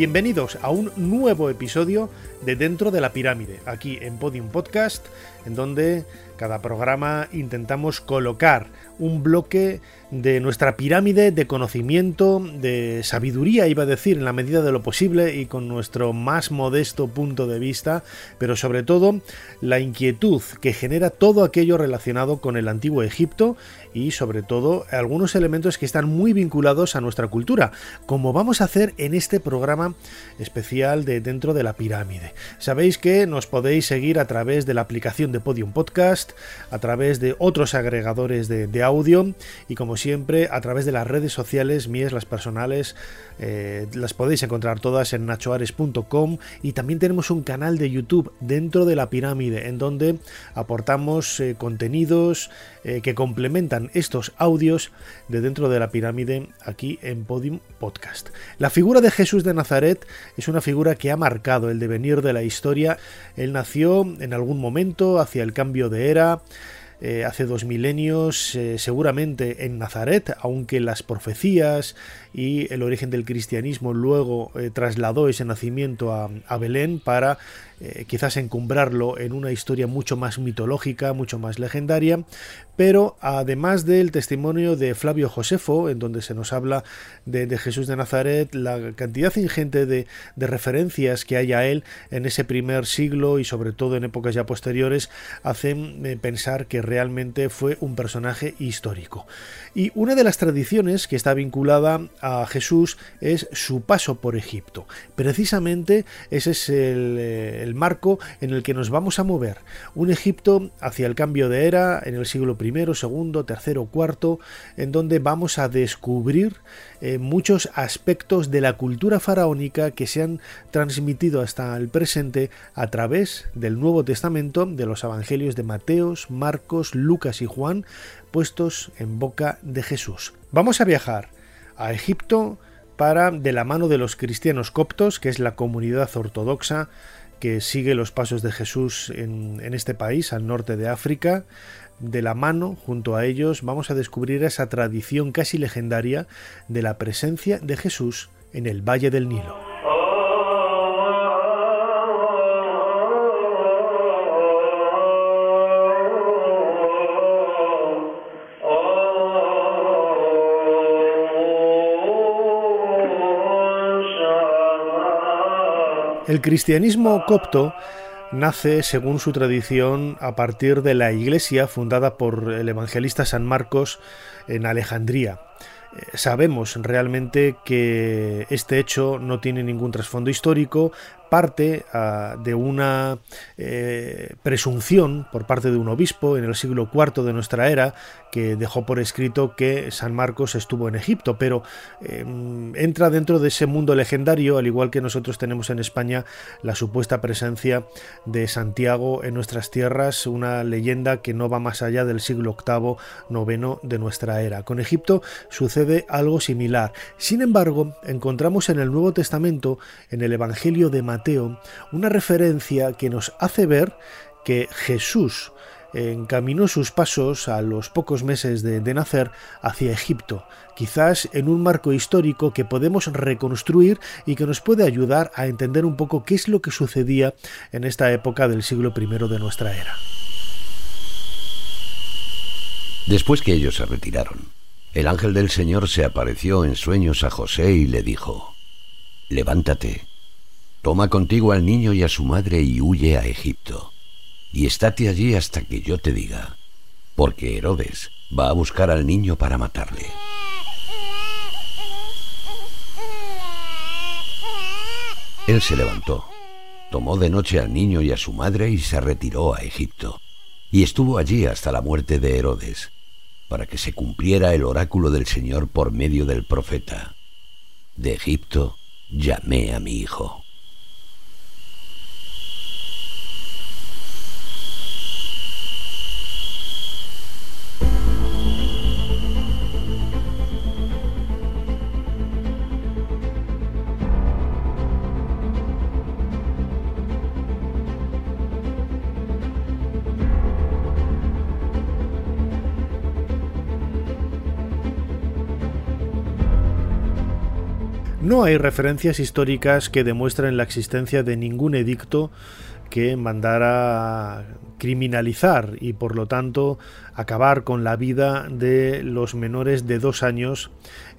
Bienvenidos a un nuevo episodio de Dentro de la Pirámide, aquí en Podium Podcast, en donde cada programa intentamos colocar un bloque de nuestra pirámide de conocimiento, de sabiduría, iba a decir, en la medida de lo posible y con nuestro más modesto punto de vista, pero sobre todo la inquietud que genera todo aquello relacionado con el antiguo Egipto y sobre todo algunos elementos que están muy vinculados a nuestra cultura, como vamos a hacer en este programa especial de Dentro de la Pirámide. Sabéis que nos podéis seguir a través de la aplicación de Podium Podcast, a través de otros agregadores de, audio y como siempre a través de las redes sociales mías, las personales, eh, las podéis encontrar todas en nachoares.com y también tenemos un canal de YouTube dentro de la pirámide en donde aportamos eh, contenidos eh, que complementan estos audios de dentro de la pirámide aquí en Podium Podcast. La figura de Jesús de Nazaret es una figura que ha marcado el devenir de la historia. Él nació en algún momento hacia el cambio de era. Eh, hace dos milenios, eh, seguramente en Nazaret, aunque las profecías y el origen del cristianismo luego eh, trasladó ese nacimiento a, a Belén para eh, quizás encumbrarlo en una historia mucho más mitológica, mucho más legendaria, pero además del testimonio de Flavio Josefo, en donde se nos habla de, Jesús de Nazaret, la cantidad ingente de, referencias que hay a él en ese primer siglo y sobre todo en épocas ya posteriores, hacen eh, pensar que realmente fue un personaje histórico. Y una de las tradiciones que está vinculada a Jesús es su paso por Egipto. Precisamente ese es el eh, marco en el que nos vamos a mover. Un Egipto hacia el cambio de era en el siglo I, II, III, IV, en donde vamos a descubrir eh, muchos aspectos de la cultura faraónica que se han transmitido hasta el presente a través del Nuevo Testamento, de los Evangelios de Mateos, Marcos, Lucas y Juan, puestos en boca de Jesús. Vamos a viajar a Egipto para, de la mano de los cristianos coptos, que es la comunidad ortodoxa que sigue los pasos de Jesús en, en, este país, al norte de África. De la mano, junto a ellos, vamos a descubrir esa tradición casi legendaria de la presencia de Jesús en el Valle del Nilo. El cristianismo copto nace, según su tradición, a partir de la iglesia fundada por el evangelista San Marcos en Alejandría. Eh, sabemos realmente que este hecho no tiene ningún trasfondo histórico, parte ah, de una eh, presunción por parte de un obispo en el siglo IV de nuestra era que dejó por escrito que San Marcos estuvo en Egipto, pero em, entra dentro de ese mundo legendario, al igual que nosotros tenemos en España la supuesta presencia de Santiago en nuestras tierras, una leyenda que no va más allá del siglo VIII, IX de nuestra era. Con Egipto sucede algo similar. Sin embargo, encontramos en el Nuevo Testamento, en el Evangelio de Mateo, una referencia que nos hace ver que Jesús encaminó sus pasos a los pocos meses de, nacer hacia Egipto, quizás en un marco histórico que podemos reconstruir y que nos puede ayudar a entender un poco qué es lo que sucedía en esta época del siglo I de nuestra era. Después que ellos se retiraron, el ángel del Señor se apareció en sueños a José y le dijo, Levántate Toma contigo al niño y a su madre y huye a Egipto, y estate allí hasta que yo te diga, porque Herodes va a buscar al niño para matarle. Él se levantó, tomó de noche al niño y a su madre y se retiró a Egipto, y estuvo allí hasta la muerte de Herodes, para que se cumpliera el oráculo del Señor por medio del profeta. De Egipto llamé a mi hijo. No hay referencias históricas que demuestren la existencia de ningún edicto que mandara criminalizar y por lo tanto acabar con la vida de los menores de dos años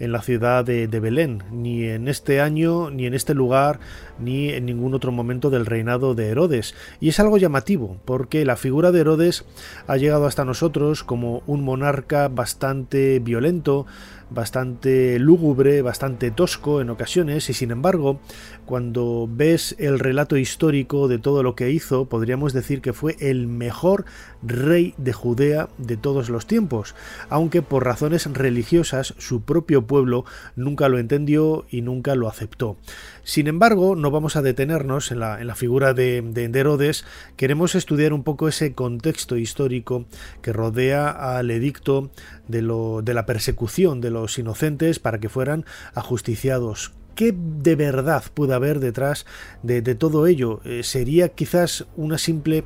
en la ciudad de, Belén, ni en este año, ni en este lugar, ni en ningún otro momento del reinado de Herodes. Y es algo llamativo, porque la figura de Herodes ha llegado hasta nosotros como un monarca bastante violento, bastante lúgubre, bastante tosco en ocasiones, y sin embargo, cuando ves el relato histórico de todo lo que hizo, podríamos decir que fue el mejor rey de Judea de todos los tiempos, aunque por razones religiosas su propio pueblo nunca lo entendió y nunca lo aceptó. Sin embargo, no vamos a detenernos en la, figura de, de, Herodes, queremos estudiar un poco ese contexto histórico que rodea al edicto de, lo, de la persecución de los inocentes para que fueran ajusticiados ¿Qué de verdad puede haber detrás de, todo ello? Eh, ¿Sería quizás una simple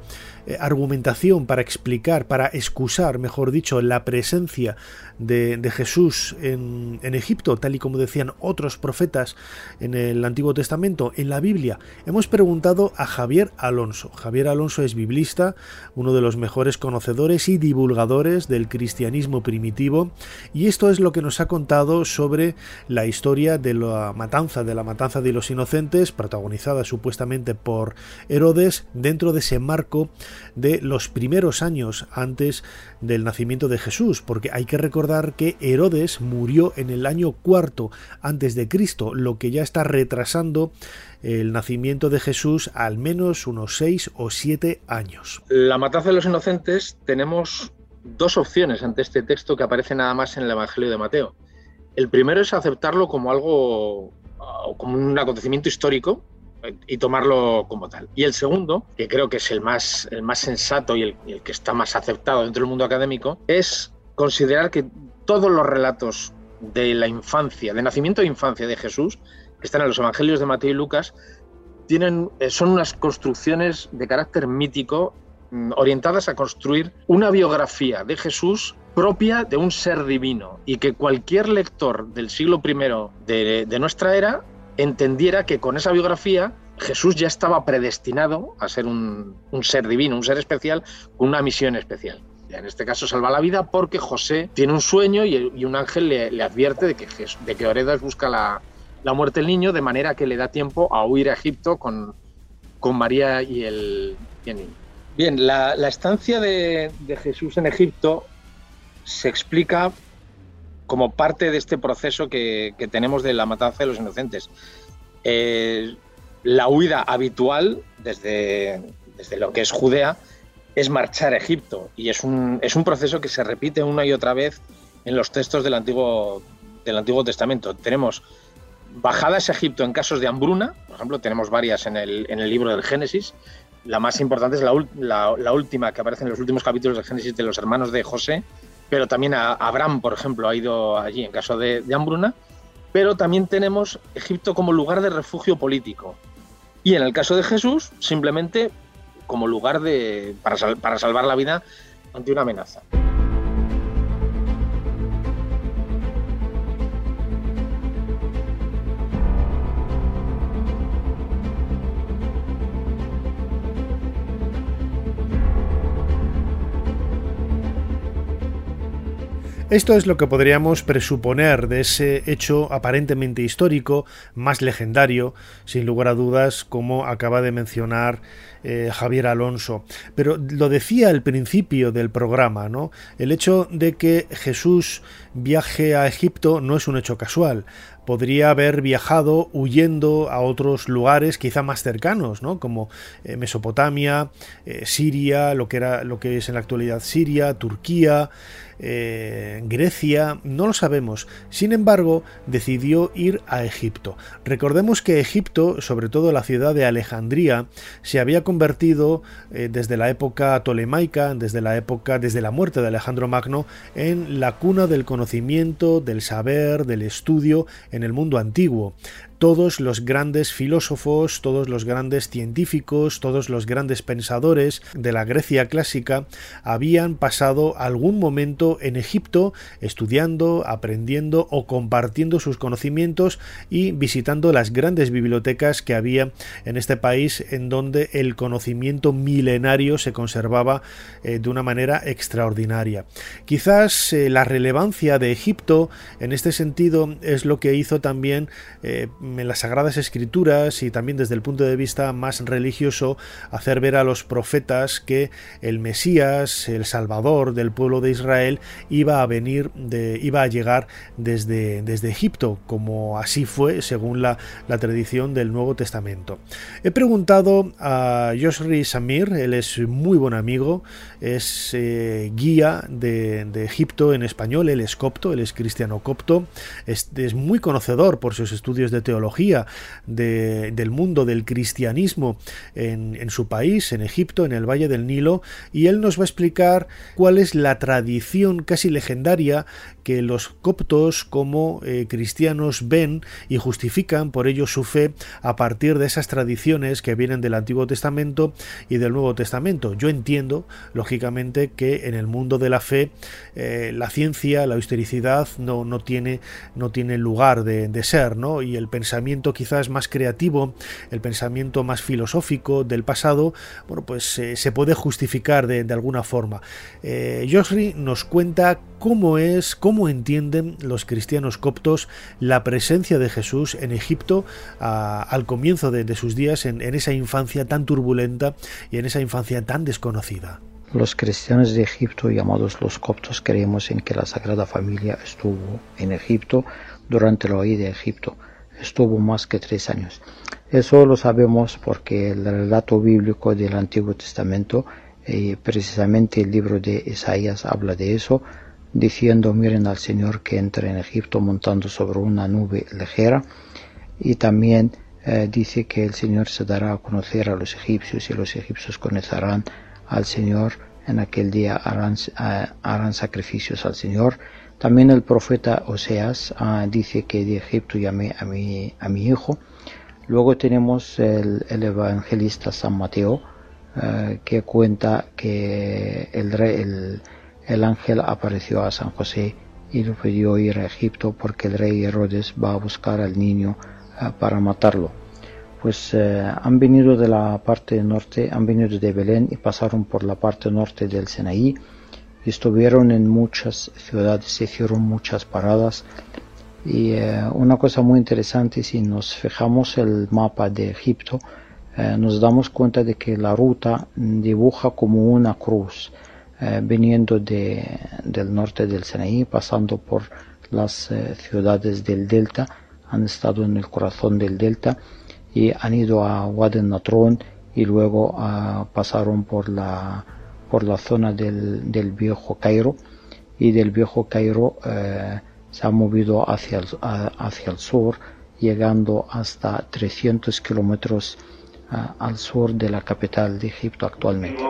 eh, argumentación para explicar, para excusar, mejor dicho, la presencia de, Jesús en, Egipto, tal y como decían otros profetas en el Antiguo Testamento, en la Biblia? Hemos preguntado a Javier Alonso. Javier Alonso es biblista, uno de los mejores conocedores y divulgadores del cristianismo primitivo, y esto es lo que nos ha contado sobre la historia de la matanza, de la matanza de los inocentes, protagonizada supuestamente por Herodes, dentro de ese marco de los primeros años antes del nacimiento de Jesús, porque hay que recordar que Herodes murió en el año cuarto antes de Cristo, lo que ya está retrasando el nacimiento de Jesús al menos unos seis o siete años. La matanza de los inocentes tenemos dos opciones ante este texto que aparece nada más en el Evangelio de Mateo. El primero es aceptarlo como algo, como un acontecimiento histórico, y tomarlo como tal. Y el segundo, que creo que es el más, el más sensato y el, el que está más aceptado dentro del mundo académico, es considerar que todos los relatos de la infancia, de nacimiento e infancia de Jesús, que están en los evangelios de Mateo y Lucas, tienen, eh, son unas construcciones de carácter mítico mm, orientadas a construir una biografía de Jesús propia de un ser divino y que cualquier lector del siglo I de, de nuestra era entendiera que con esa biografía Jesús ya estaba predestinado a ser un, ser divino, un ser especial, con una misión especial. En este caso salva la vida porque José tiene un sueño y, un ángel le, advierte de que, de que Oredas busca la, muerte del niño, de manera que le da tiempo a huir a Egipto con, con María y el, niño. Bien, la, estancia de, Jesús en Egipto se explica como parte de este proceso que, tenemos de la matanza de los inocentes. Eh, la huida habitual desde, desde lo que es Judea es marchar a Egipto y es un, es un proceso que se repite una y otra vez en los textos del Antiguo, del Antiguo Testamento. Tenemos bajadas a Egipto en casos de hambruna, por ejemplo, tenemos varias en el, en el libro del Génesis. La más importante es la, la, última que aparece en los últimos capítulos del Génesis de los hermanos de José, pero también a Abraham, por ejemplo, ha ido allí en caso de, de hambruna. Pero también tenemos Egipto como lugar de refugio político. Y en el caso de Jesús, simplemente como lugar de, para, para salvar la vida ante una amenaza. Esto es lo que podríamos presuponer de ese hecho aparentemente histórico, más legendario, sin lugar a dudas, como acaba de mencionar eh, Javier Alonso. Pero lo decía al principio del programa, ¿no? El hecho de que Jesús viaje a Egipto no es un hecho casual podría haber viajado huyendo a otros lugares quizá más cercanos, ¿no? como eh, Mesopotamia, eh, Siria, lo que era lo que es en la actualidad Siria, Turquía, eh, Grecia, no lo sabemos. Sin embargo, decidió ir a Egipto. Recordemos que Egipto, sobre todo la ciudad de Alejandría, se había convertido eh, desde la época tolemaica, desde la época, desde la muerte de Alejandro Magno, en la cuna del conocimiento, del saber, del estudio en el mundo antiguo todos los grandes filósofos, todos los grandes científicos, todos los grandes pensadores de la Grecia clásica habían pasado algún momento en Egipto estudiando, aprendiendo o compartiendo sus conocimientos y visitando las grandes bibliotecas que había en este país en donde el conocimiento milenario se conservaba eh, de una manera extraordinaria. Quizás eh, la relevancia de Egipto en este sentido es lo que hizo también eh, en las Sagradas Escrituras y también desde el punto de vista más religioso hacer ver a los profetas que el Mesías, el Salvador del pueblo de Israel, iba a venir, iba a llegar desde, desde Egipto, como así fue según la, tradición del Nuevo Testamento. He preguntado a Yoshri Samir, él es muy buen amigo, es eh, guía de, de, Egipto en español, él es copto, él es cristiano copto, es, es muy conocedor por sus estudios de teología de, del mundo del cristianismo en, en su país, en Egipto, en el Valle del Nilo, y él nos va a explicar cuál es la tradición casi legendaria que los coptos como eh, cristianos ven y justifican por ello su fe a partir de esas tradiciones que vienen del Antiguo Testamento y del Nuevo Testamento. Yo entiendo, lógicamente, que en el mundo de la fe eh, la ciencia, la historicidad no, no, tiene, no tiene lugar de, de ser, ¿no? Y el pensamiento quizás más creativo, el pensamiento más filosófico del pasado, bueno, pues eh, se puede justificar de, alguna forma. Eh, nos cuenta cómo es, cómo entienden los cristianos coptos la presencia de Jesús en Egipto al comienzo de, sus días, en, esa infancia tan turbulenta y en esa infancia tan desconocida. Los cristianos de Egipto, llamados los coptos, creemos en que la Sagrada Familia estuvo en Egipto durante la huida de Egipto. Estuvo más que tres años. Eso lo sabemos porque el relato bíblico del Antiguo Testamento, y precisamente el libro de Isaías habla de eso, diciendo, miren al Señor que entra en Egipto montando sobre una nube ligera, y también eh, dice que el Señor se dará a conocer a los egipcios y los egipcios conocerán al Señor, en aquel día harán, harán sacrificios al Señor. También el profeta Oseas uh, dice que de Egipto llamé a mi, hijo. Luego tenemos el, el evangelista San Mateo, uh, que cuenta que el, rey, el, el ángel apareció a San José y le pidió ir a Egipto porque el rey Herodes va a buscar al niño para matarlo pues eh, han venido de la parte norte, han venido de Belén y pasaron por la parte norte del Sinaí estuvieron en muchas ciudades, hicieron muchas paradas. Y eh, una cosa muy interesante si nos fijamos el mapa de Egipto eh, nos damos cuenta de que la ruta dibuja como una cruz eh, viniendo de, del norte del Sinaí pasando por las eh, ciudades del delta han estado en el corazón del delta y han ido a Wadi Natron y luego uh, pasaron por la por la zona del, del viejo Cairo y del viejo Cairo uh, se ha movido hacia el, hacia el sur llegando hasta 300 kilómetros al sur de la capital de Egipto actualmente.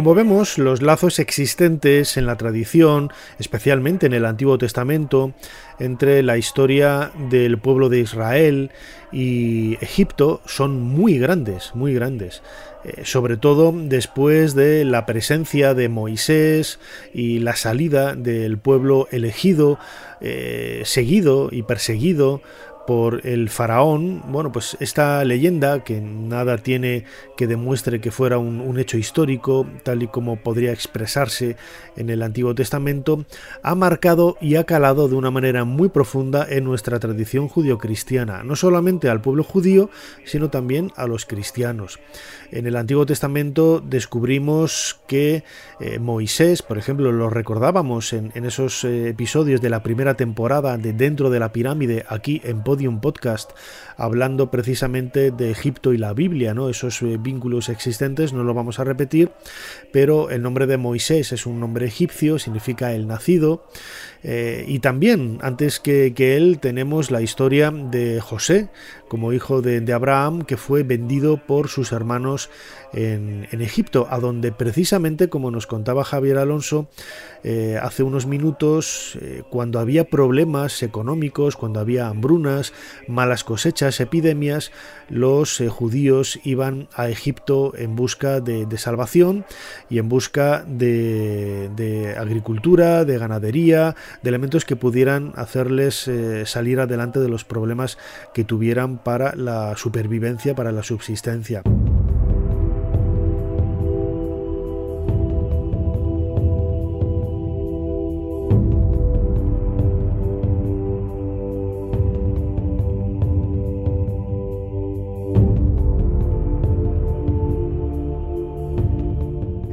Como vemos, los lazos existentes en la tradición, especialmente en el Antiguo Testamento, entre la historia del pueblo de Israel y Egipto son muy grandes, muy grandes. Eh, sobre todo después de la presencia de Moisés y la salida del pueblo elegido, eh, seguido y perseguido por el faraón, bueno, pues esta leyenda, que nada tiene que demuestre que fuera un, hecho histórico, tal y como podría expresarse en el Antiguo Testamento, ha marcado y ha calado de una manera muy profunda en nuestra tradición judio-cristiana, no solamente al pueblo judío, sino también a los cristianos. En el Antiguo Testamento descubrimos que eh, Moisés, por ejemplo, lo recordábamos en, esos eh, episodios de la primera temporada de Dentro de la Pirámide, aquí en Podium Podcast, hablando precisamente de Egipto y la Biblia, ¿no? esos eh, vínculos existentes, no lo vamos a repetir, pero el nombre de Moisés es un nombre egipcio, significa el nacido. Eh, y también, antes que, él, tenemos la historia de José, como hijo de, Abraham, que fue vendido por sus hermanos en, Egipto, a donde precisamente, como nos contaba Javier Alonso eh, hace unos minutos, eh, cuando había problemas económicos, cuando había hambrunas, malas cosechas, epidemias, los judíos iban a Egipto en busca de, salvación y en busca de agricultura, de ganadería, de elementos que pudieran hacerles eh, salir adelante de los problemas que tuvieran para la supervivencia, para la subsistencia.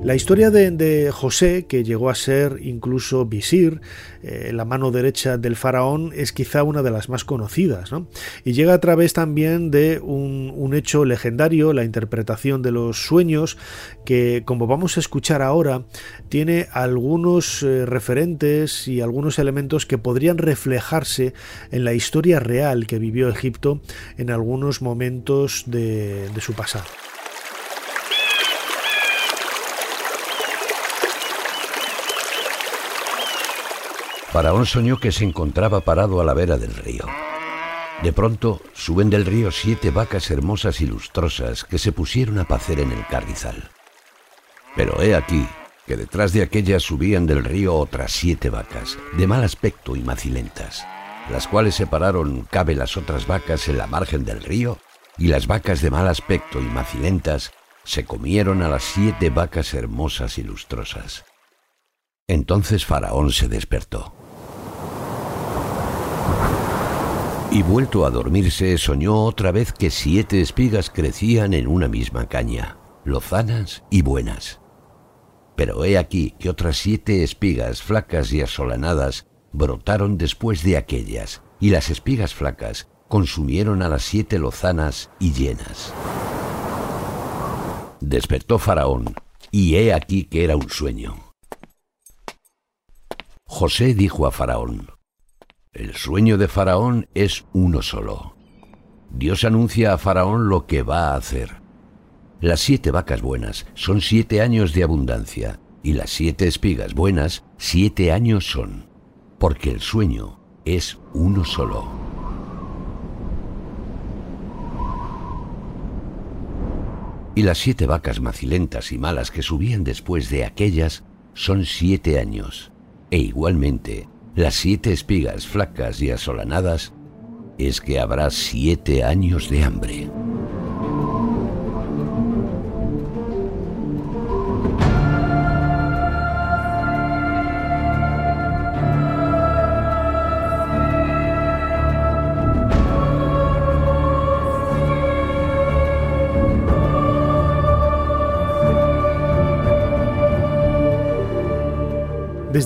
La historia de, José, que llegó a ser incluso visir, eh, la mano derecha del faraón, es quizá una de las más conocidas, y llega a través también de un, hecho legendario, la interpretación de los sueños, que como vamos a escuchar ahora, tiene algunos eh, referentes y algunos elementos que podrían reflejarse en la historia real que vivió Egipto en algunos momentos de su pasado. Faraón soñó que se encontraba parado a la vera del río. De pronto suben del río siete vacas hermosas y lustrosas que se pusieron a pacer en el carrizal. Pero he aquí que detrás de aquellas subían del río otras siete vacas, de mal aspecto y macilentas, las cuales separaron cabe las otras vacas en la margen del río, y las vacas de mal aspecto y macilentas se comieron a las siete vacas hermosas y lustrosas. Entonces Faraón se despertó. Y vuelto a dormirse, soñó otra vez que siete espigas crecían en una misma caña, lozanas y buenas. Pero he aquí que otras siete espigas flacas y asolanadas brotaron después de aquellas, y las espigas flacas consumieron a las siete lozanas y llenas. Despertó Faraón, y he aquí que era un sueño. José dijo a Faraón, El sueño de Faraón es uno solo. Dios anuncia a Faraón lo que va a hacer. Las siete vacas buenas son siete años de abundancia, y las siete espigas buenas siete años son, porque el sueño es uno solo. Y las siete vacas macilentas y malas que subían después de aquellas son siete años, e igualmente las siete espigas flacas y asolanadas, es que habrá siete años de hambre.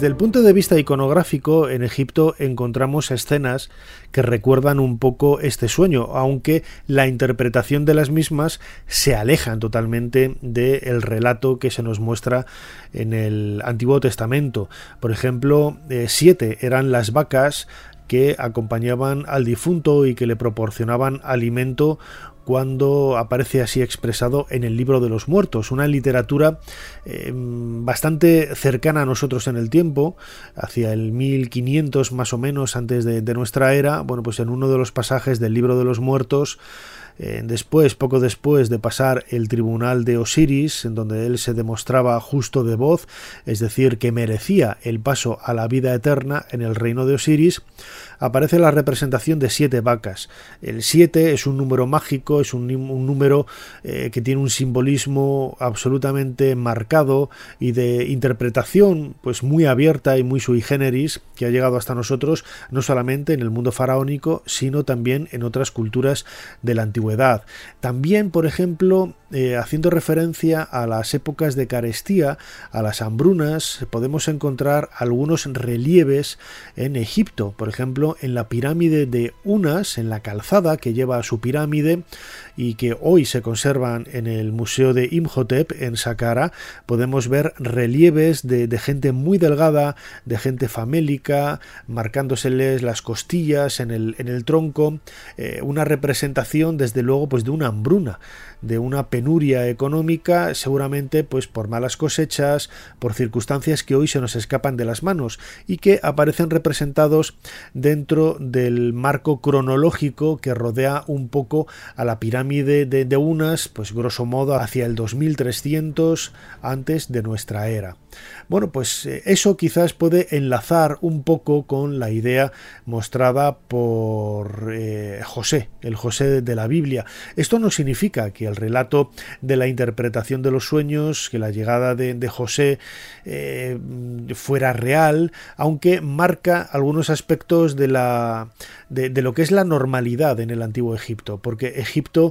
Desde el punto de vista iconográfico, en Egipto encontramos escenas que recuerdan un poco este sueño, aunque la interpretación de las mismas se alejan totalmente del relato que se nos muestra en el Antiguo Testamento. Por ejemplo, eh, siete eran las vacas que acompañaban al difunto y que le proporcionaban alimento cuando aparece así expresado en el libro de los muertos, una literatura eh, bastante cercana a nosotros en el tiempo, hacia el 1500 más o menos antes de, nuestra era, bueno, pues en uno de los pasajes del libro de los muertos, eh, después, poco después de pasar el tribunal de Osiris, en donde él se demostraba justo de voz, es decir, que merecía el paso a la vida eterna en el reino de Osiris, aparece la representación de siete vacas. El siete es un número mágico, es un, número eh, que tiene un simbolismo absolutamente marcado y de interpretación pues muy abierta y muy sui generis que ha llegado hasta nosotros no solamente en el mundo faraónico, sino también en otras culturas de la antigüedad. También, por ejemplo, eh, haciendo referencia a las épocas de carestía, a las hambrunas, podemos encontrar algunos relieves en Egipto, por ejemplo, en la pirámide de Unas, en la calzada que lleva a su pirámide y que hoy se conservan en el Museo de Imhotep en Saqqara, podemos ver relieves de, gente muy delgada, de gente famélica, marcándoseles las costillas en el, en el tronco, eh, una representación desde luego pues de una hambruna de una penuria económica, seguramente pues por malas cosechas, por circunstancias que hoy se nos escapan de las manos y que aparecen representados dentro del marco cronológico que rodea un poco a la pirámide de, de Unas, pues grosso modo hacia el 2300 antes de nuestra era. Bueno, pues eh, eso quizás puede enlazar un poco con la idea mostrada por eh, José, el José de la Biblia. Esto no significa que el relato de la interpretación de los sueños, que la llegada de, José eh, fuera real, aunque marca algunos aspectos de, la, de, lo que es la normalidad en el antiguo Egipto, porque Egipto,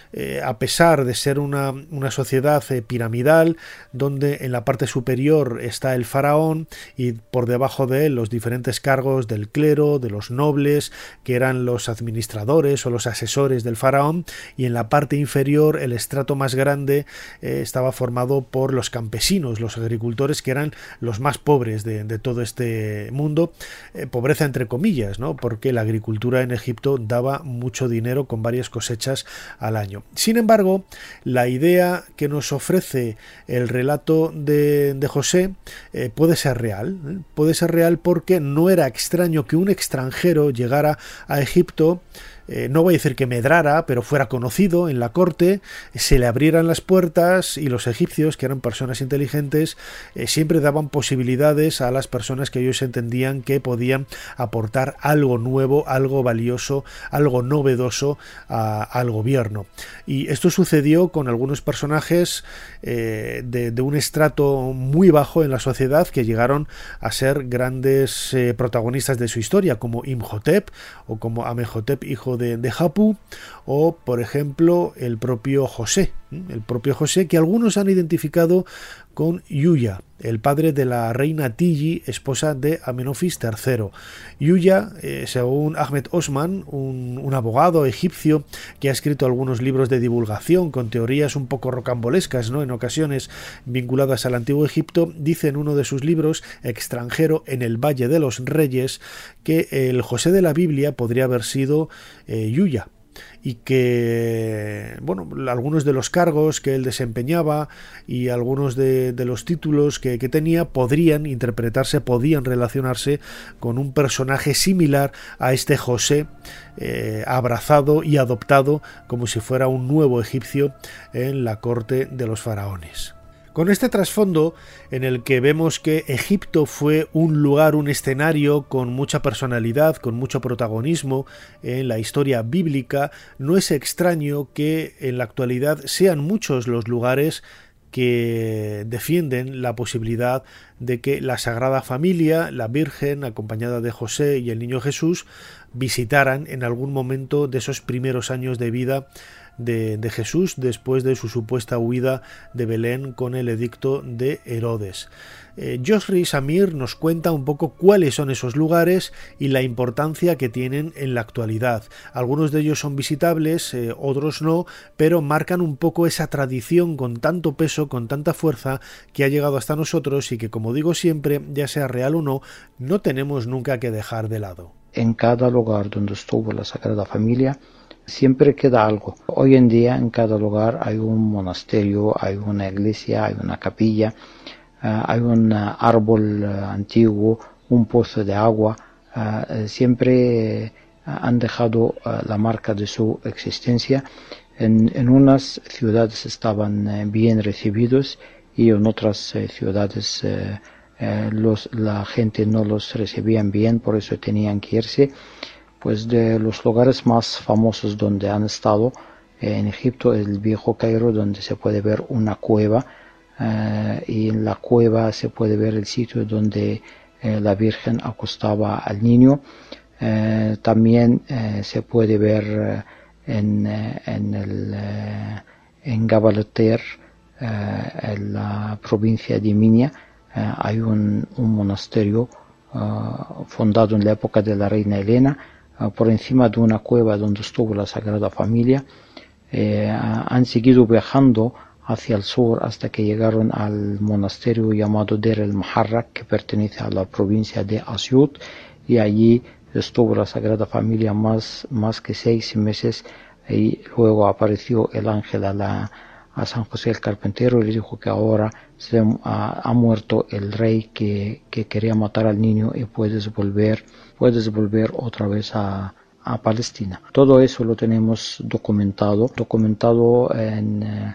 a pesar de ser una, una sociedad piramidal, donde en la parte superior está el faraón y por debajo de él los diferentes cargos del clero, de los nobles, que eran los administradores o los asesores del faraón, y en la parte inferior el estrato más grande eh, estaba formado por los campesinos, los agricultores, que eran los más pobres de, todo este mundo, eh, pobreza entre comillas, ¿no? porque la agricultura en Egipto daba mucho dinero con varias cosechas al año. Sin embargo, la idea que nos ofrece el relato de, José eh, puede ser real. ¿eh? Puede ser real porque no era extraño que un extranjero llegara a Egipto eh, no voy a decir que medrara, pero fuera conocido en la corte, se le abrieran las puertas y los egipcios, que eran personas inteligentes, eh, siempre daban posibilidades a las personas que ellos entendían que podían aportar algo nuevo, algo valioso, algo novedoso al gobierno. Y esto sucedió con algunos personajes eh, de, un estrato muy bajo en la sociedad que llegaron a ser grandes protagonistas de su historia, como Imhotep o como Amehotep, hijo de de, Japu o por ejemplo el propio José, el propio José que algunos han identificado con Yuya, el padre de la reina Tiji, esposa de Amenofis III. Yuya, eh, según Ahmed Osman, un, abogado egipcio que ha escrito algunos libros de divulgación con teorías un poco rocambolescas, ¿no? en ocasiones vinculadas al antiguo Egipto, dice en uno de sus libros, Extranjero en el Valle de los Reyes, que el José de la Biblia podría haber sido eh, Yuya y que, bueno, algunos de los cargos que él desempeñaba y algunos de, los títulos que, tenía podrían interpretarse, podían relacionarse con un personaje similar a este José, eh, abrazado y adoptado como si fuera un nuevo egipcio en la corte de los faraones. Con este trasfondo en el que vemos que Egipto fue un lugar, un escenario con mucha personalidad, con mucho protagonismo en la historia bíblica, no es extraño que en la actualidad sean muchos los lugares que defienden la posibilidad de que la Sagrada Familia, la Virgen, acompañada de José y el Niño Jesús, visitaran en algún momento de esos primeros años de vida de, Jesús después de su supuesta huida de Belén con el edicto de Herodes. Eh, Samir nos cuenta un poco cuáles son esos lugares y la importancia que tienen en la actualidad. Algunos de ellos son visitables, eh, otros no, pero marcan un poco esa tradición con tanto peso, con tanta fuerza que ha llegado hasta nosotros y que, como digo siempre, ya sea real o no, no tenemos nunca que dejar de lado. En cada lugar donde estuvo la Sagrada Familia, siempre queda algo. Hoy en día en cada lugar hay un monasterio, hay una iglesia, hay una capilla, eh, hay un eh, árbol eh, antiguo, un pozo de agua. siempre han dejado la marca de su existencia En, unas ciudades estaban eh, bien recibidos y en otras eh, ciudades los, la gente no los recibían bien, por eso tenían que irse. Pues de los lugares más famosos donde han estado en Egipto, el viejo Cairo, donde se puede ver una cueva y en la cueva se puede ver el sitio donde la Virgen acostaba al niño. Eh, también eh, se puede ver eh, en, en, el, en en la provincia de Minia, hay un monasterio fundado en la época de la reina Elena, por encima de una cueva donde estuvo la Sagrada Familia. han seguido viajando hacia el sur hasta que llegaron al monasterio llamado Der el Maharrak, que pertenece a la provincia de Asyut, y allí estuvo la Sagrada Familia más, más que seis meses y luego apareció el ángel a, la, a San José el Carpintero y le dijo que ahora se ha, muerto el rey que, que, quería matar al niño y puedes volver, puedes volver otra vez a, a Palestina. Todo eso lo tenemos documentado, documentado en, eh,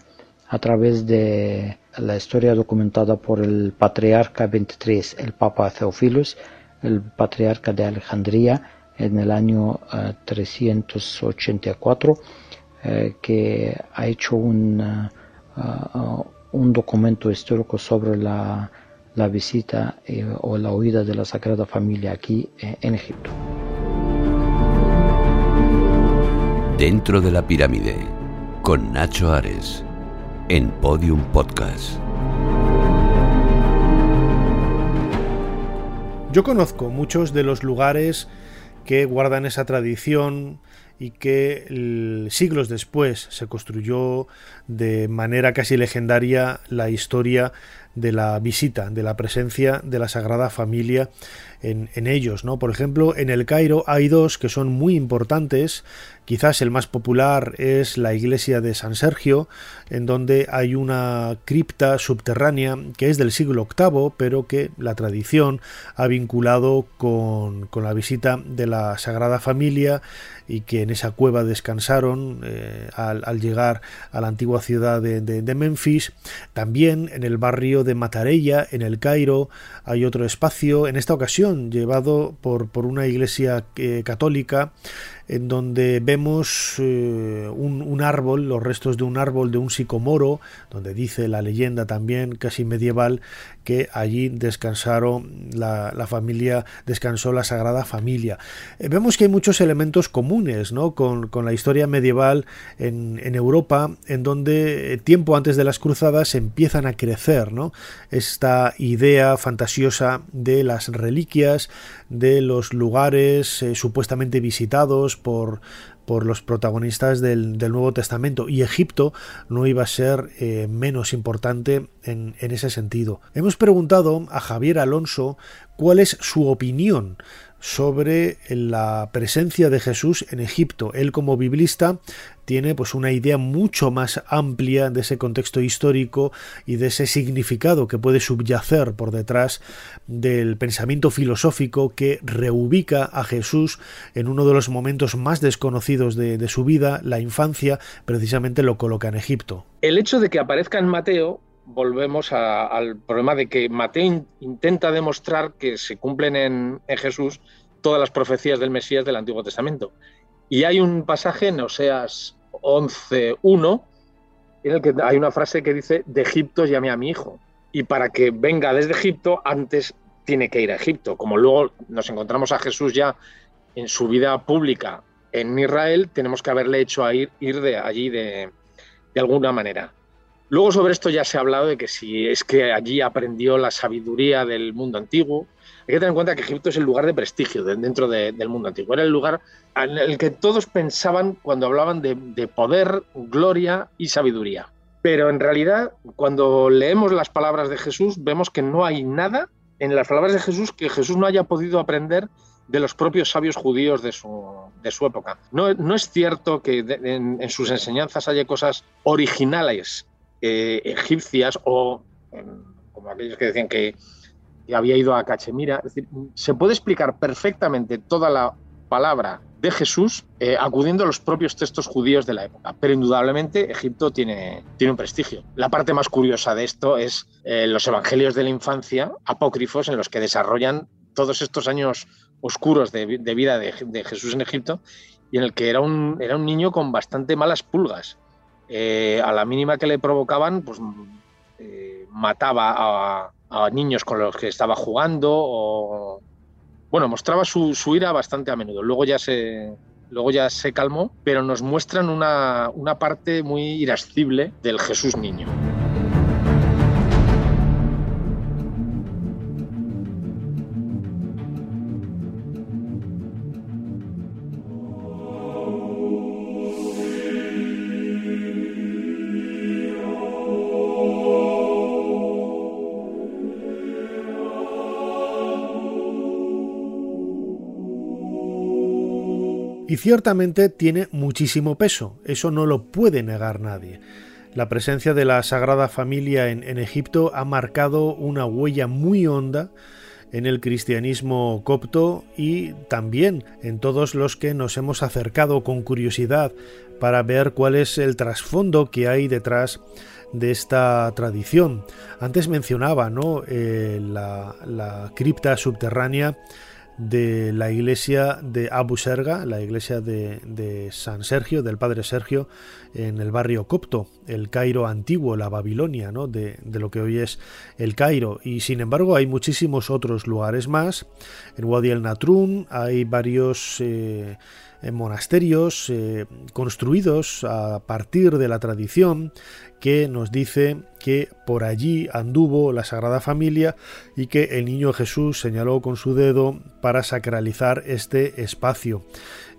a través de la historia documentada por el patriarca 23, el Papa Theophilus, el patriarca de Alejandría en el año 384, eh, eh, que ha hecho un, eh, un documento histórico sobre la, la visita o la huida de la Sagrada Familia aquí en Egipto. Dentro de la pirámide, con Nacho Ares, en Podium Podcast. Yo conozco muchos de los lugares que guardan esa tradición y que siglos después se construyó de manera casi legendaria la historia de la visita, de la presencia de la Sagrada Familia en, en, ellos. ¿no? Por ejemplo, en el Cairo hay dos que son muy importantes Quizás el más popular es la iglesia de San Sergio, en donde hay una cripta subterránea que es del siglo VIII, pero que la tradición ha vinculado con, la visita de la Sagrada Familia y que en esa cueva descansaron eh, al, llegar a la antigua ciudad de, Memphis. También en el barrio de Matarella, en el Cairo, hay otro espacio, en esta ocasión llevado por, por una iglesia eh, católica en donde vemos eh, un, árbol, los restos de un árbol de un sicomoro, donde dice la leyenda también casi medieval que allí descansaron la, familia, descansó la Sagrada Familia. Eh, vemos que hay muchos elementos comunes ¿no? con, la historia medieval en, Europa, en donde eh, tiempo antes de las cruzadas empiezan a crecer ¿no? esta idea fantasiosa de las reliquias, de los lugares supuestamente visitados, por, por los protagonistas del, Nuevo Testamento y Egipto no iba a ser eh, menos importante en, en, ese sentido. Hemos preguntado a Javier Alonso cuál es su opinión sobre la presencia de Jesús en Egipto. Él como biblista tiene pues una idea mucho más amplia de ese contexto histórico y de ese significado que puede subyacer por detrás del pensamiento filosófico que reubica a Jesús en uno de los momentos más desconocidos de, su vida, la infancia, precisamente lo coloca en Egipto. El hecho de que aparezca en Mateo volvemos al problema de que Mateo intenta demostrar que se cumplen en, en, Jesús todas las profecías del Mesías del Antiguo Testamento. Y hay un pasaje en Oseas 11.1 en el que hay una frase que dice, de Egipto llame a mi hijo. Y para que venga desde Egipto, antes tiene que ir a Egipto. Como luego nos encontramos a Jesús ya en su vida pública en Israel, tenemos que haberle hecho a ir, ir de allí de, de alguna manera. Luego sobre esto ya se ha hablado de que si es que allí aprendió la sabiduría del mundo antiguo. Hay que tener en cuenta que Egipto es el lugar de prestigio dentro del mundo antiguo. Era el lugar en el que todos pensaban cuando hablaban de, de poder, gloria y sabiduría. Pero en realidad, cuando leemos las palabras de Jesús, vemos que no hay nada en las palabras de Jesús que Jesús no haya podido aprender de los propios sabios judíos de su, época. No, es cierto que en, en, sus enseñanzas haya cosas originales eh, egipcias o como aquellos que decían que, había ido a Cachemira. Es decir, se puede explicar perfectamente toda la palabra de Jesús eh, acudiendo a los propios textos judíos de la época. Pero indudablemente Egipto tiene, tiene un prestigio. La parte más curiosa de esto es eh, los evangelios de la infancia apócrifos en los que desarrollan todos estos años oscuros de, vida de, Jesús en Egipto y en el que era un, era un niño con bastante malas pulgas. Eh, a la mínima que le provocaban, pues mataba a, a niños con los que estaba jugando o bueno, mostraba su, ira bastante a menudo. Luego ya se, luego ya se calmó, pero nos muestran una, una parte muy irascible del Jesús niño. Ciertamente tiene muchísimo peso, eso no lo puede negar nadie. La presencia de la Sagrada Familia en, Egipto ha marcado una huella muy honda en el cristianismo copto y también en todos los que nos hemos acercado con curiosidad para ver cuál es el trasfondo que hay detrás de esta tradición. Antes mencionaba ¿no? Eh, la, la cripta subterránea de la iglesia de Abu Serga, la iglesia de, San Sergio, del Padre Sergio, en el barrio copto, el Cairo antiguo, la Babilonia, ¿no? de, lo que hoy es el Cairo. Y sin embargo hay muchísimos otros lugares más. En Wadi el Natrun hay varios... Eh, monasterios eh, construidos a partir de la tradición que nos dice que por allí anduvo la Sagrada Familia y que el niño Jesús señaló con su dedo para sacralizar este espacio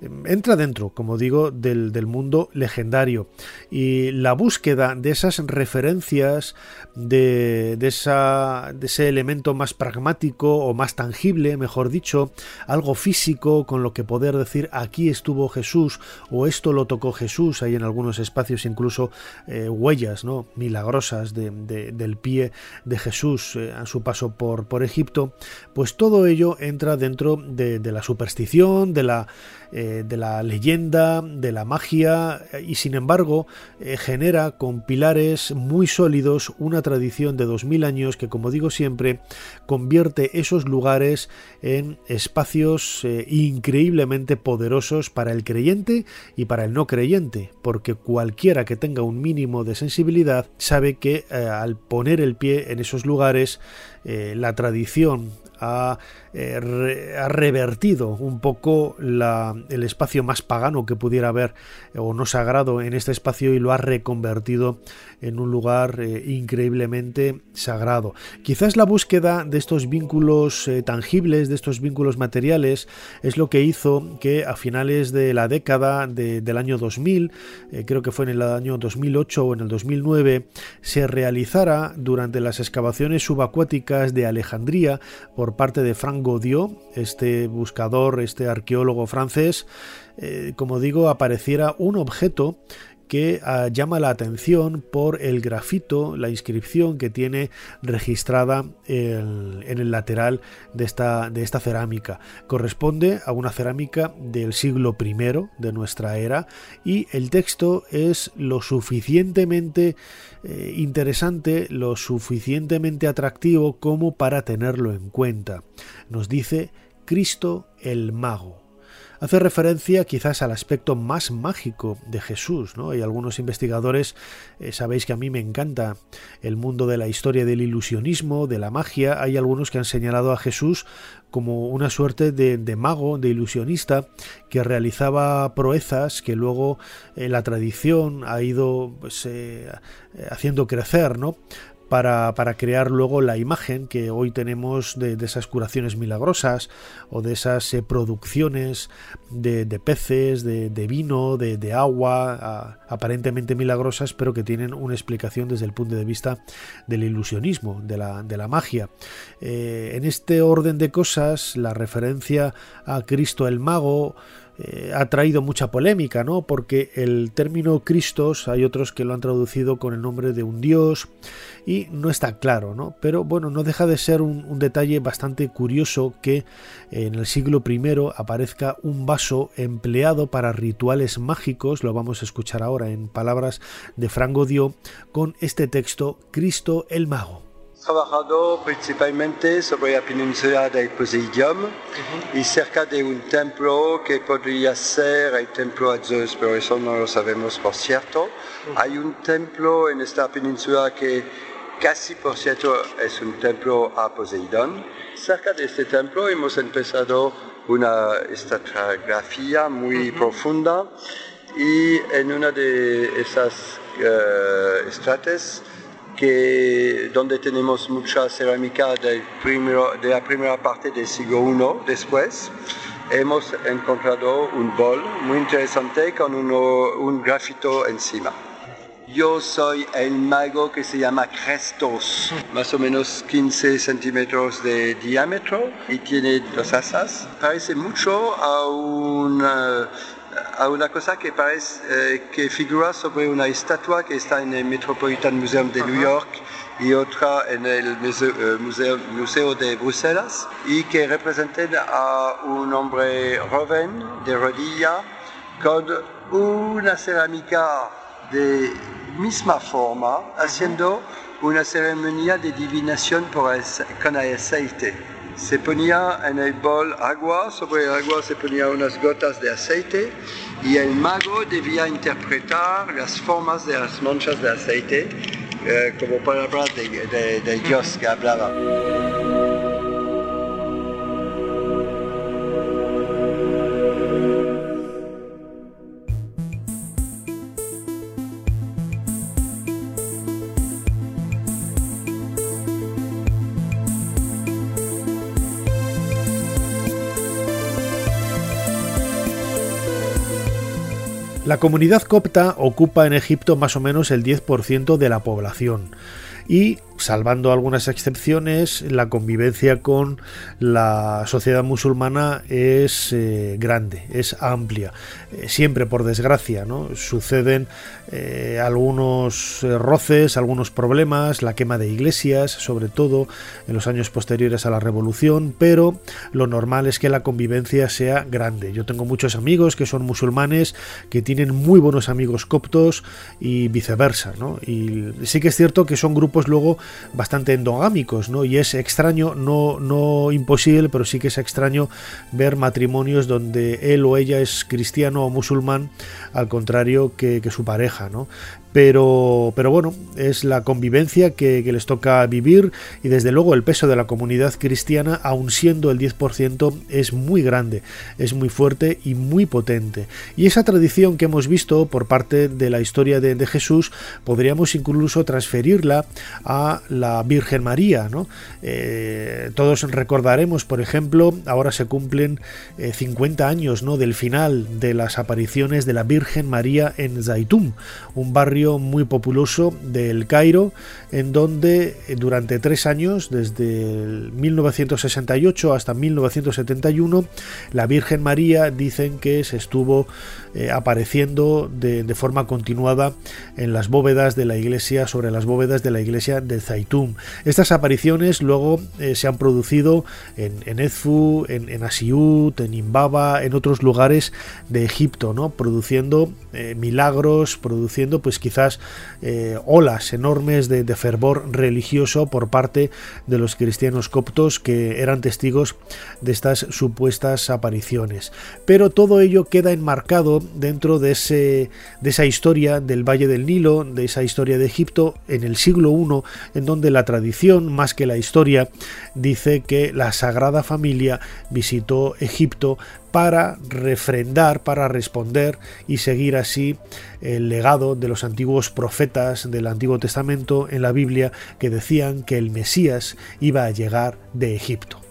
entra dentro, como digo, del, mundo legendario. Y la búsqueda de esas referencias, de, de, esa, de ese elemento más pragmático o más tangible, mejor dicho, algo físico con lo que poder decir aquí estuvo Jesús o esto lo tocó Jesús, hay en algunos espacios incluso eh, huellas ¿no? milagrosas de, del pie de Jesús eh, a su paso por, por Egipto, pues todo ello entra dentro de, de la superstición, de la eh, de la leyenda, de la magia y sin embargo eh, genera con pilares muy sólidos una tradición de 2000 años que como digo siempre convierte esos lugares en espacios eh, increíblemente poderosos para el creyente y para el no creyente porque cualquiera que tenga un mínimo de sensibilidad sabe que al poner el pie en esos lugares la tradición eh, ha, revertido un poco el espacio más pagano que pudiera haber o no sagrado en este espacio y lo ha reconvertido en un lugar eh, increíblemente sagrado. Quizás la búsqueda de estos vínculos eh, tangibles, de estos vínculos materiales, es lo que hizo que a finales de la década del año 2000, creo que fue en el año 2008 o en el 2009, se realizara durante las excavaciones subacuáticas de Alejandría por parte de Frank Godiot, este buscador, este arqueólogo francés, eh, como digo, apareciera un objeto que ah, llama la atención por el grafito, la inscripción que tiene registrada en el lateral de esta, cerámica. Corresponde a una cerámica del siglo I de nuestra era y el texto es lo suficientemente eh, interesante, lo suficientemente atractivo como para tenerlo en cuenta. Nos dice Cristo el Mago hace referencia quizás al aspecto más mágico de Jesús. ¿no? Hay algunos investigadores, eh, sabéis que a mí me encanta el mundo de la historia del ilusionismo, de la magia. Hay algunos que han señalado a Jesús como una suerte de, mago, de ilusionista, que realizaba proezas que luego eh, la tradición ha ido pues, eh, haciendo crecer, ¿no? Para, crear luego la imagen que hoy tenemos de, esas curaciones milagrosas o de esas eh, producciones de, peces, de, vino, de, agua, aparentemente milagrosas, pero que tienen una explicación desde el punto de vista del ilusionismo, de la, magia. Eh, en este orden de cosas, la referencia a Cristo el Mago, eh, ha traído mucha polémica, ¿no? Porque el término Cristos hay otros que lo han traducido con el nombre de un dios y no está claro, ¿no? Pero bueno, no deja de ser un, detalle bastante curioso que en el siglo I aparezca un vaso empleado para rituales mágicos, lo vamos a escuchar ahora en palabras de Frango Dio, con este texto Cristo el Mago. Trabajado principalmente sobre la península del Poseidium y cerca de un templo que podría ser el templo a Zeus, pero eso no lo sabemos por cierto. Hay un templo en esta península que casi por cierto es un templo a Poseidón. Cerca de este templo hemos empezado una estratigrafía muy profunda y en una de esas uh, estrates que, donde tenemos mucha cerámica primero, de la primera parte del siglo I después, hemos encontrado un bol muy interesante con uno, un grafito encima. Yo soy el mago que se llama Crestos, más o menos 15 centímetros de diámetro y tiene dos asas. Parece mucho a una a una cosa que parece eh, que figura sobre una estatua que está en el Metropolitan Museum de New York y otra en el eh, museo, museo, de Bruselas y que representan a un hombre joven de rodilla con una cerámica de misma forma haciendo una ceremonia de divinación por con el aceite se ponía en el bol agua, sobre el agua se ponía unas gotas de aceite y el mago debía interpretar las formas de las manchas de aceite eh, como palabras de, de Dios que hablaba. La comunidad copta ocupa en Egipto más o menos el 10% de la población y salvando algunas excepciones, la convivencia con la sociedad musulmana es eh, grande, es amplia. Eh, siempre, por desgracia, ¿no? suceden eh, algunos roces, algunos problemas, la quema de iglesias, sobre todo en los años posteriores a la revolución, pero lo normal es que la convivencia sea grande. Yo tengo muchos amigos que son musulmanes, que tienen muy buenos amigos coptos y viceversa. ¿no? Y sí que es cierto que son grupos luego bastante endogámicos, ¿no? Y es extraño, no, no imposible, pero sí que es extraño ver matrimonios donde él o ella es cristiano o musulmán, al contrario que, su pareja, ¿no? Pero, pero bueno, es la convivencia que, les toca vivir y desde luego el peso de la comunidad cristiana, aun siendo el 10%, es muy grande, es muy fuerte y muy potente. Y esa tradición que hemos visto por parte de la historia de, Jesús, podríamos incluso transferirla a la Virgen María. ¿no? Eh, todos recordaremos, por ejemplo, ahora se cumplen 50 eh, años ¿no? del final de las apariciones de la Virgen María en Zaitum, un barrio muy populoso del Cairo, en donde eh, durante tres años, desde 1968 hasta 1971, la Virgen María dicen que se estuvo eh, apareciendo de, forma continuada en las bóvedas de la iglesia, sobre las bóvedas de la iglesia de Zaitum. Estas apariciones luego eh, se han producido en, en Edfu, en, en Asiut, en Imbaba, en otros lugares de Egipto, ¿no? produciendo milagros, produciendo pues quizás eh, olas enormes de, fervor religioso por parte de los cristianos coptos que eran testigos de estas supuestas apariciones. Pero todo ello queda enmarcado dentro de, ese, de esa historia del Valle del Nilo, de esa historia de Egipto en el siglo I, en donde la tradición, más que la historia, dice que la Sagrada Familia visitó Egipto para refrendar, para responder y seguir así el legado de los antiguos profetas del Antiguo Testamento en la Biblia que decían que el Mesías iba a llegar de Egipto.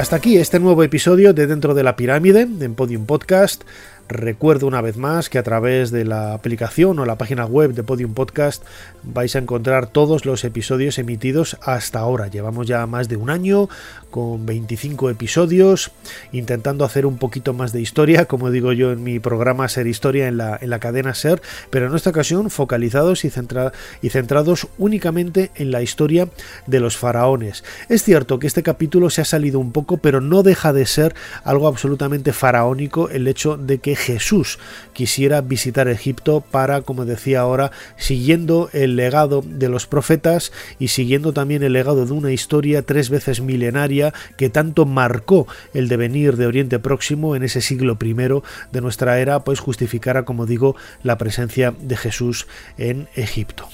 Hasta aquí este nuevo episodio de Dentro de la Pirámide en Podium Podcast. Recuerdo una vez más que a través de la aplicación o la página web de Podium Podcast vais a encontrar todos los episodios emitidos hasta ahora. Llevamos ya más de un año con 25 episodios, intentando hacer un poquito más de historia, como digo yo en mi programa Ser Historia en la, en la cadena Ser, pero en esta ocasión focalizados y, y centrados únicamente en la historia de los faraones. Es cierto que este capítulo se ha salido un poco, pero no deja de ser algo absolutamente faraónico el hecho de que Jesús quisiera visitar Egipto para, como decía ahora, siguiendo el legado de los profetas y siguiendo también el legado de una historia tres veces milenaria que tanto marcó el devenir de Oriente Próximo en ese siglo I de nuestra era, pues justificara, como digo, la presencia de Jesús en Egipto.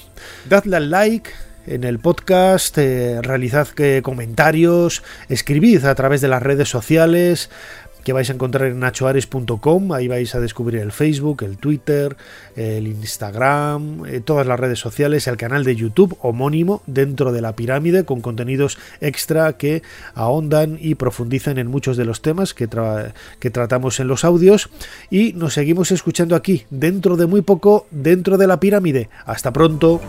Dadle al like, en el podcast, eh, realizad que comentarios, escribid a través de las redes sociales, que vais a encontrar en nachoares.com. Ahí vais a descubrir el Facebook, el Twitter, el Instagram, eh, todas las redes sociales, el canal de YouTube homónimo dentro de la pirámide con contenidos extra que ahondan y profundizan en muchos de los temas que, que tratamos en los audios. Y nos seguimos escuchando aquí, dentro de muy poco, dentro de la pirámide. Hasta pronto.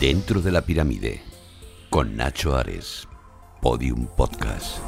Dentro de la pirámide, con Nacho Ares. Podium Podcast.